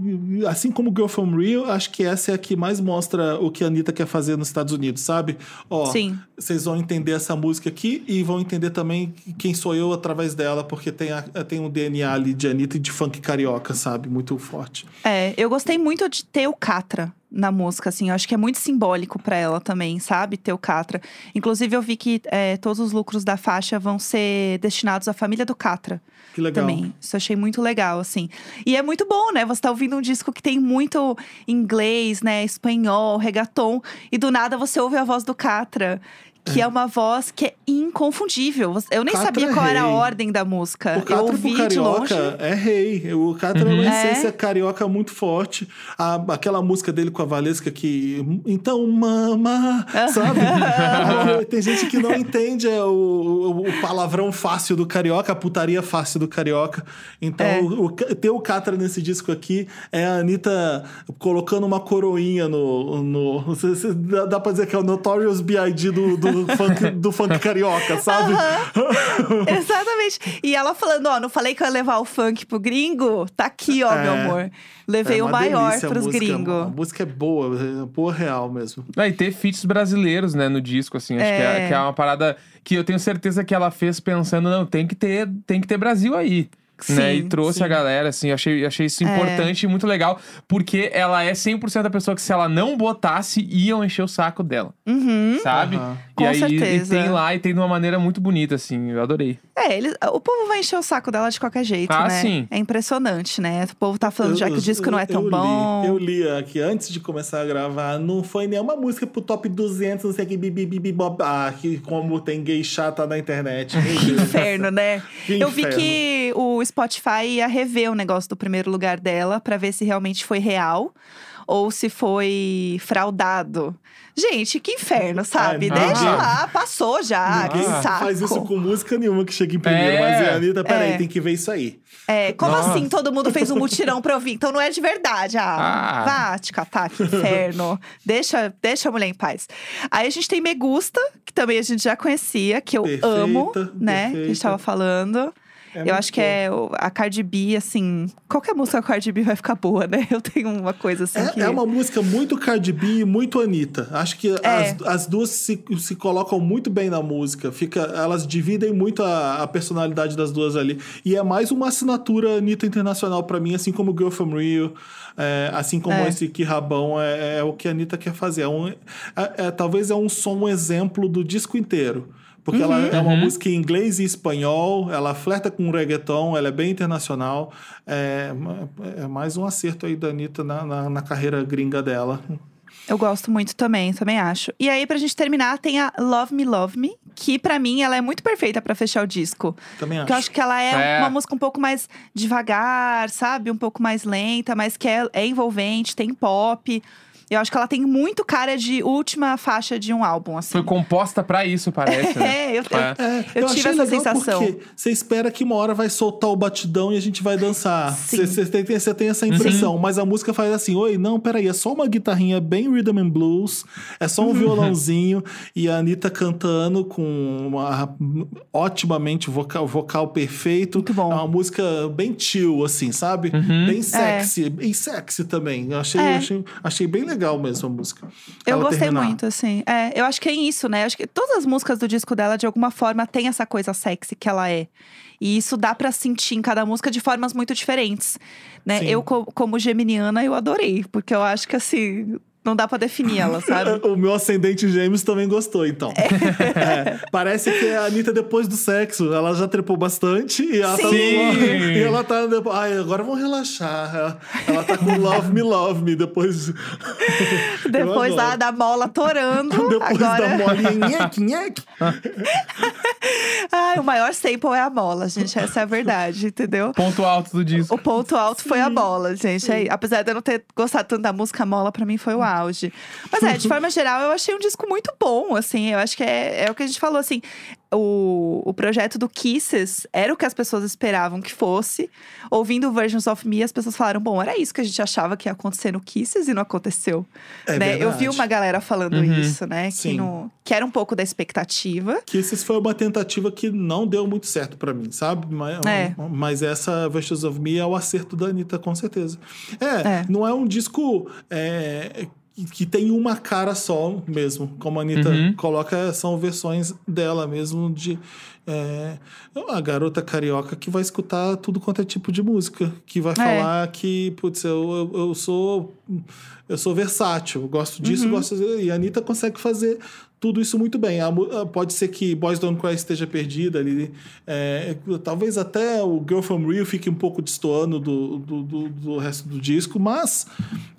assim como Girl From Rio, acho que essa é a que mais mostra o que a Anitta quer fazer nos Estados Unidos, sabe? Ó, Sim. vocês vão entender essa música aqui e vão entender também quem sou eu através dela, porque tem, a, tem um DNA ali de Anitta e de funk carioca, sabe? Muito forte. É, eu gostei muito de ter o Catra na música, assim. Eu acho que é muito simbólico pra ela também, sabe? Ter o Catra. Inclusive, eu vi que é, todos os lucros da faixa vão ser destinados à família do Catra. Que legal. Também. Isso eu achei muito legal, assim. E é muito bom, né? Você tá ouvindo um disco que tem muito inglês, né? Espanhol, reggaeton. E do nada você ouve a voz do Catra. Que é, uma voz que é inconfundível. Eu nem Catra sabia é qual era a ordem da música. O eu Catra ouvi pro de longe. carioca é rei. O Catra é uma É. essência carioca muito forte. A- aquela música dele com a Valesca que. Então, mama, sabe? Aqui, Tem gente que não entende é, o, o- palavrão fácil do carioca, a putaria fácil do carioca. Então, É. o, o- ter o Catra nesse disco aqui é a Anitta colocando uma coroinha no. no dá pra dizer que é o Notorious B.I.D. do, do, funk, do funk carioca, sabe? Exatamente. E ela falando, ó, não falei que eu ia levar o funk pro gringo? Tá aqui, ó, É. meu amor. Levei É o maior pros música, A gringos. música é boa, é boa real mesmo. Ah, e ter feats brasileiros, né, no disco, assim. Acho que, é, É. que é uma parada que eu tenho certeza que ela fez pensando, não, tem que ter, tem que ter Brasil aí. Né? E Sim, trouxe sim. a galera, assim, achei, achei isso É. importante e muito legal, porque ela é 100% a pessoa que, se ela não botasse, iam encher o saco dela, Uhum. sabe? Aham. E Com aí certeza. e tem lá e tem de uma maneira muito bonita, assim, eu adorei. É, eles, o povo vai encher o saco dela de qualquer jeito, Ah, né? sim. É impressionante, né? O povo tá falando já que o disco não é tão eu bom. Li, eu li aqui antes de começar a gravar, não foi nenhuma música pro top 200, não sei o que, bibi, bibi, bob, ah, que como tem gay chata na internet. Que inferno, né? Que eu vi inferno. que o Spotify ia rever o negócio do primeiro lugar dela pra ver se realmente foi real ou se foi fraudado. Gente, que inferno, sabe? É, Deixa ninguém- lá, passou já, que Ninguém saco. faz isso com música nenhuma que chega em primeiro, É. mas a Anitta, peraí, É. tem que ver isso aí. É, como Nossa. assim todo mundo fez um mutirão pra eu vir? Então não é de verdade. Ah, Ah. vá te catar, que inferno. deixa, deixa a mulher em paz. Aí a gente tem Me Gusta, que também a gente já conhecia, que eu Perfeita, amo, né? Que a gente perfeita. tava falando. É eu acho que boa. é a Cardi B, assim. Qualquer música com a Cardi B vai ficar boa, né? Eu tenho uma coisa assim que. É, é uma música muito Cardi B e muito Anitta. Acho que É. as, as duas se, se colocam muito bem na música. Fica, elas dividem muito a, a personalidade das duas ali. E é mais uma assinatura Anitta internacional pra mim, assim como Girl From Rio, é, assim como É. esse Que Rabão, é, é o que a Anitta quer fazer. É um, é- é- talvez é um som um exemplo do disco inteiro. Porque ela é uma música em inglês e espanhol, ela flerta com reggaeton, ela é bem internacional. É, é mais um acerto aí da Anitta na, na, na carreira gringa dela. Eu gosto muito também, também acho. E aí, pra gente terminar, tem a Love Me, Love Me, que pra mim ela é muito perfeita pra fechar o disco. Também acho. Porque eu acho que ela é, É. uma música um pouco mais devagar, sabe? Um pouco mais lenta, mas que é, é envolvente, tem pop. Eu acho que ela tem muito cara de última faixa de um álbum, assim. Foi composta pra isso, parece. né? É, eu, eu, É. É, eu achei tive essa sensação. Você espera que uma hora vai soltar o batidão e a gente vai dançar. Você tem, você tem essa impressão. Mas a música faz assim: oi, não, peraí, é só uma guitarrinha bem rhythm and blues, é só um Uhum. violãozinho e a Anitta cantando com uma, otimamente vocal, vocal perfeito. Muito bom. É uma música bem chill, assim, sabe? Bem sexy, bem sexy também. Eu achei, É. achei, achei bem legal mesmo a música. Eu gostei terminar. muito, assim. É, eu acho que é isso, né? Acho que todas as músicas do disco dela, de alguma forma, tem essa coisa sexy que ela é. E isso dá pra sentir em cada música de formas muito diferentes. Né? Sim. Eu, co- como geminiana, eu adorei. Porque eu acho que, assim, não dá pra definir ela, sabe? O meu ascendente gêmeos também gostou, então. É, parece que a Anitta, depois do sexo, ela já trepou bastante e ela tá. Sim. E ela tá. Ai, agora vamos relaxar. Ela, tá com Love Me, Love Me depois. Depois da, da mola torando. Depois agora... da molinha, nheque, nheque. Ai, o maior sample é a mola, gente. Essa é a verdade, entendeu? Ponto alto do disco. O ponto alto foi a bola, gente. Aí, apesar de eu não ter gostado tanto da música, a mola pra mim foi o auge. Mas é, de forma geral, eu achei um disco muito bom, assim. Eu acho que é, é o que a gente falou, assim. O, o projeto do Kisses era o que as pessoas esperavam que fosse. Ouvindo Versions of Me, as pessoas falaram: bom, era isso que a gente achava que ia acontecer no Kisses e não aconteceu. É né? Eu vi uma galera falando Uhum. isso, né? Que, no, que era um pouco da expectativa. Esse foi uma tentativa que não deu muito certo pra mim, sabe? Mas, É. mas essa Versus of Me é o acerto da Anitta, com certeza. É, É. não é um disco é, que- tem uma cara só mesmo. Como a Anitta Uhum. coloca, são versões dela mesmo de. É, a garota carioca que vai escutar tudo quanto é tipo de música. Que vai falar que, putz, eu, eu, eu sou. Eu sou versátil, eu gosto disso, Uhum. gosto E a Anitta consegue fazer tudo isso muito bem. A ah, pode ser que Boys Don't Cry esteja perdida ali. é, talvez até o Girl From Rio fique um pouco destoando do, do, do- do resto do disco, mas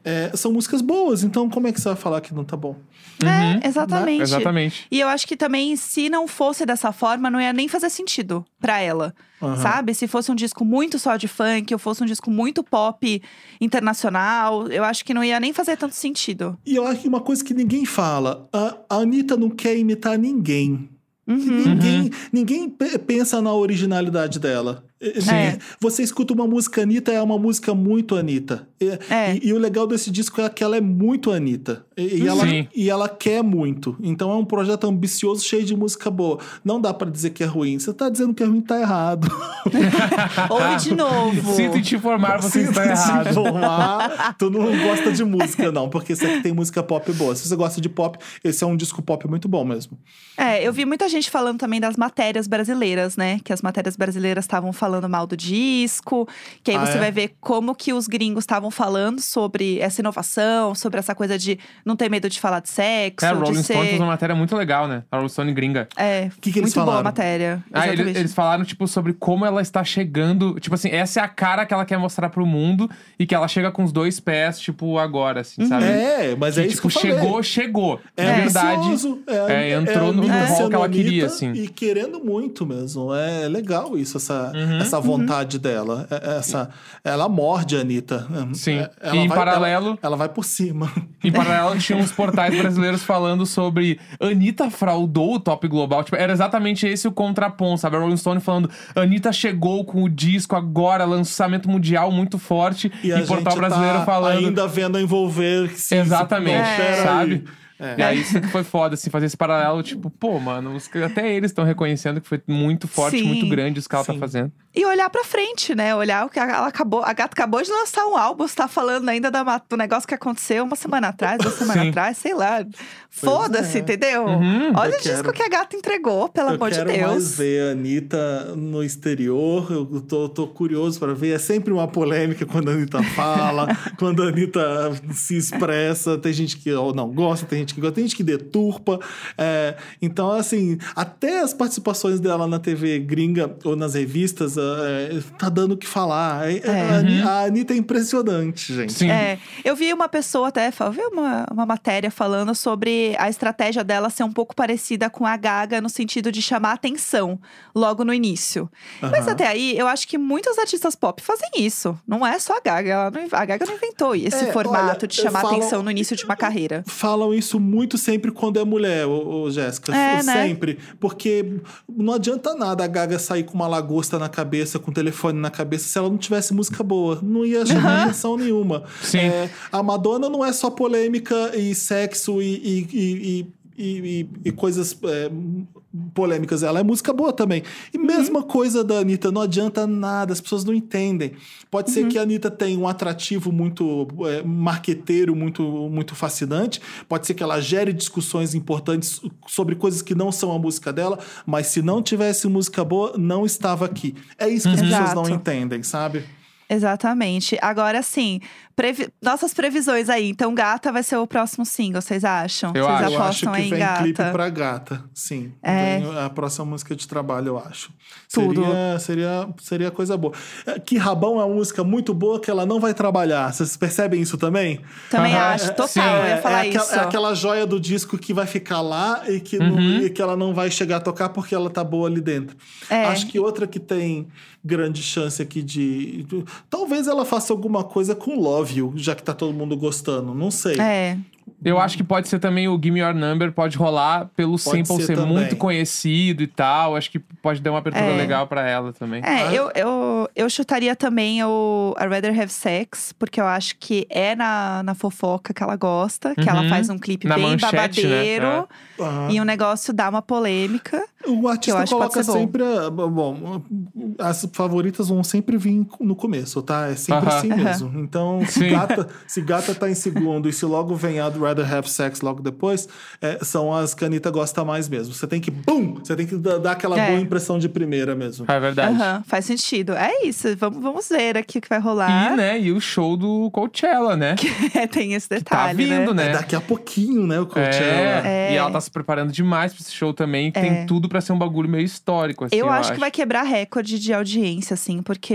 é, são músicas boas, então como é que você vai falar que não tá bom? É, exatamente. Exatamente. E eu acho que também, se não fosse dessa forma, não ia nem fazer sentido pra ela. Aham. Sabe? Se fosse um disco muito só de funk, ou fosse um disco muito pop internacional, eu acho que não ia nem fazer tanto sentido. E eu acho que uma coisa que ninguém fala: a, a Anitta não quer imitar ninguém. Uhum. Ninguém, ninguém pe- pensa na originalidade dela. É. Você escuta uma música Anitta, é uma música muito Anitta. E, É. e- e o legal desse disco é que ela é muito Anitta. E, e ela, Sim. e ela quer muito. Então é um projeto ambicioso, cheio de música boa. Não dá pra dizer que é ruim. Você tá dizendo que é ruim, tá errado. Ouve de novo. Sinto te informar, você Sinto está te errado. informar, tu não gosta de música, não. Porque esse aqui tem música pop boa. Se você gosta de pop, esse é um disco pop muito bom mesmo. É, eu vi muita gente falando também das matérias brasileiras, né? Que as matérias brasileiras estavam falando mal do disco. Que aí Ah, você é? vai ver como que os gringos estavam falando sobre essa inovação, sobre essa coisa de não ter medo de falar de sexo, É, a de Rolling ser... Stone fez uma matéria muito legal, né? A Rolling Stone gringa. É, que que eles muito boa a falaram? matéria. Ah, ele- exatamente. eles falaram, tipo, sobre como ela está chegando. Tipo assim, essa é a cara que ela quer mostrar pro mundo e que ela chega com os dois pés, tipo, agora, assim, sabe? É, mas Que, é isso tipo, que eu falei. chegou, chegou. É De verdade. ambicioso, é, entrou a no Anitta rol que ela queria, assim. E querendo muito mesmo. É legal isso, essa, Uhum. Essa vontade dela. É- Essa, ela morde a Anitta. Sim. É, ela E em vai- paralelo- Ela, ela vai por cima. Em paralelo, tinha uns portais brasileiros falando sobre Anitta fraudou o top global. Tipo, era exatamente esse o contraponto, sabe? A Rolling Stone falando Anitta chegou com o disco agora, lançamento mundial muito forte. E E, portal gente brasileiro tá falando. ainda vendo a envolver. se- Exatamente, aí. sabe? É. E aí isso que foi foda, assim, fazer esse paralelo, tipo, pô, mano, os- até eles estão reconhecendo que foi muito forte, Sim. muito grande isso que ela Sim. tá fazendo. E olhar pra frente, né? Olhar o que ela acabou. A gata acabou de lançar um álbum, você tá falando ainda da do negócio que aconteceu uma semana atrás, duas semanas atrás, sei lá. Foda-se, é. entendeu? Uhum. Olha Eu o disco quero- que a gata entregou, pelo Eu amor de quero Deus. mais ver a Anitta no exterior. Eu tô, tô curioso para ver. É sempre uma polêmica quando a Anitta fala, quando a Anitta se expressa. Tem gente que ou não gosta, tem gente que gosta, tem gente que deturpa. É, então, assim, até as participações dela na TV gringa ou nas revistas, é, tá dando o que falar. É, É. A, Uhum. a Anitta é impressionante, gente. Sim. É, eu vi uma pessoa até, eu vi uma, uma matéria falando sobre a estratégia dela ser um pouco parecida com a Gaga no sentido de chamar atenção logo no início. Mas Aham. até aí, eu acho que muitos artistas pop fazem isso. Não é só a Gaga. Ela não- a Gaga não inventou esse É, formato olha, de chamar falam- atenção no início de uma carreira. Falam isso muito sempre quando é mulher, ô, ô, Jéssica. É, né? sempre. Porque não adianta nada a Gaga sair com uma lagosta na cabeça, com o telefone na cabeça, se ela não tivesse música boa. Não ia chamar Aham. atenção nenhuma. Sim. É, a Madonna não é só polêmica e sexo e, e, e- e- e- e- e coisas é, polêmicas. Ela é música boa também. E mesma coisa da Anitta, não adianta nada, as pessoas não entendem. Pode ser que a Anitta tenha um atrativo muito é, marqueteiro, muito, muito fascinante. Pode ser que ela gere discussões importantes sobre coisas que não são a música dela, mas se não tivesse música boa, não estava aqui. É isso que as pessoas não Exato. entendem, sabe? Exatamente. Agora sim, previ- nossas previsões aí. Então, Gata vai ser o próximo single, vocês acham? Eu vocês acho. Eu acho apostam que em vem Gata? clipe pra gata, sim. É. Vem a próxima música de trabalho, eu acho. Tudo. Seria, seria, seria coisa boa. É, Que Rabão é uma música muito boa que ela não vai trabalhar. Vocês percebem isso também? Também acho, é, total. sim. eu ia falar é, aquela, isso. é aquela joia do disco que vai ficar lá e que, não- Uhum. e que ela não vai chegar a tocar porque ela tá boa ali dentro. É. Acho que outra que tem grande chance aqui de, de- Talvez ela faça alguma coisa com Love You, já que tá todo mundo gostando. Não sei. É. Eu acho que pode ser também o Gimme Your Number, pode rolar pelo Pode sample ser ser, muito conhecido e tal. Acho que pode dar uma abertura É. legal pra ela também. É, Ah. eu, eu, eu chutaria também o I Rather Have Sex, porque eu acho que é na, na fofoca que ela gosta, que ela Uhum. faz um clipe Na bem manchete, né? babadeiro. Aham. E o negócio dá uma polêmica. O artista acho que pode coloca sempre. a- Bom, as favoritas vão sempre vir no começo, tá? É sempre assim mesmo. Então, se Sim. gata, se gata tá em segundo e se logo vem a Rather Have Sex logo depois, é, são as que a Anitta gosta mais mesmo. Você tem que, bum! Você tem que dar aquela É. boa impressão de primeira mesmo. É verdade. Aham, faz sentido. É isso, vamos, vamos ver aqui o que vai rolar. E, né, e o show do Coachella, né? É, tem esse Tá detalhe, vindo, né? né? É daqui a pouquinho, né? O Coachella. É, É. e ela tá se preparando demais pra esse show também, que É. tem tudo pra ser um bagulho meio histórico, assim, Eu, acho, que vai quebrar recorde de audiência, assim, porque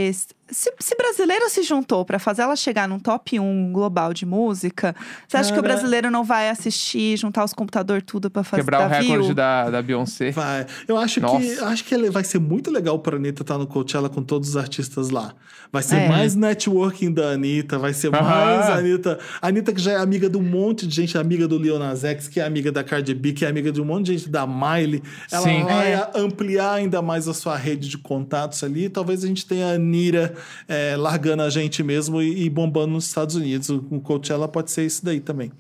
se, se brasileiro se juntou pra fazer ela chegar num top 1 global de música, você acha que o brasileiro não vai assistir, juntar os computadores tudo pra fazer Quebrar o recorde view? da, da Beyoncé. Vai. Eu acho que, Nossa. acho que vai ser muito legal pra Anitta estar no Coachella com todos os artistas lá. Vai ser É. mais networking da Anitta, vai ser mais a Anitta. Anitta que já é amiga de um monte de gente, amiga do Lil Nas X, que é amiga da Cardi B, que é amiga de um monte de gente da Miley. Ela Sim. vai É. ampliar ainda mais a sua rede de contatos ali. Talvez a gente tenha a Anira é, largando a gente mesmo e, e bombando nos Estados Unidos. O o Coachella pode ser isso daí também.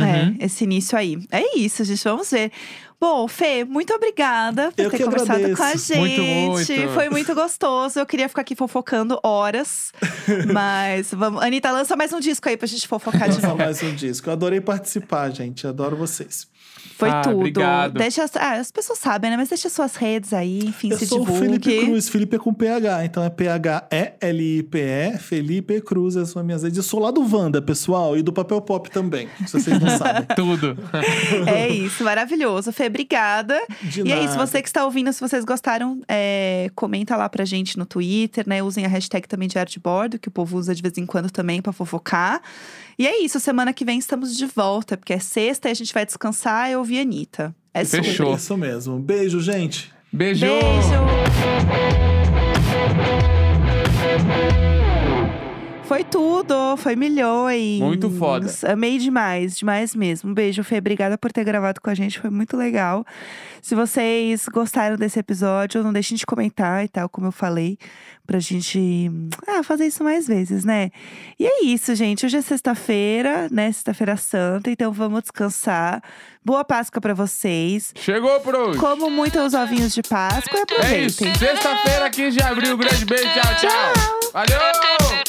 Uhum. É, esse início aí. É isso, gente, vamos ver. Bom, Fê, muito obrigada por Eu ter conversado agradeço. com a gente. Muito, muito. Foi muito gostoso. Eu queria ficar aqui fofocando horas. mas vamos. Anitta, lança mais um disco aí pra gente fofocar de Lançar novo. mais um disco. Eu adorei participar, gente. Adoro vocês. Foi Ah, tudo. obrigado. Deixa, as- ah, as pessoas sabem, né? Mas deixa suas redes aí, enfim, Eu se sou o divulgue. Felipe Cruz. Felipe é com PH, então é P-H-E-L-I-P-E, Felipe Cruz, essas são minhas redes. Eu sou lá do Wanda, pessoal, e do Papel Pop também, se vocês não sabem. Tudo. É isso, maravilhoso. Fê, obrigada. De e é isso, nada. você que está ouvindo, se vocês gostaram, é, comenta lá pra gente no Twitter, né? Usem a hashtag também Diário de Bordo, que o povo usa de vez em quando também pra fofocar. E é isso, semana que vem estamos de volta, porque é sexta e a gente vai descansar e ouvir a Anitta. É sobre. Fechou. Isso mesmo. Beijo, gente. Beijo! Beijo! Foi tudo, foi milhões. Muito foda. Amei demais, demais mesmo. Um beijo, Fê. Obrigada por ter gravado com a gente, foi muito legal. Se vocês gostaram desse episódio, não deixem de comentar e tal, como eu falei, pra gente ah, fazer isso mais vezes, né? E é isso, gente. Hoje é sexta-feira, né? Sexta-feira Santa, então vamos descansar. Boa Páscoa pra vocês. Chegou pro hoje. Como muitos ovinhos de Páscoa e É isso. aproveitem. Sexta-feira, 15 de abril. Grande beijo. Tchau, tchau. Valeu!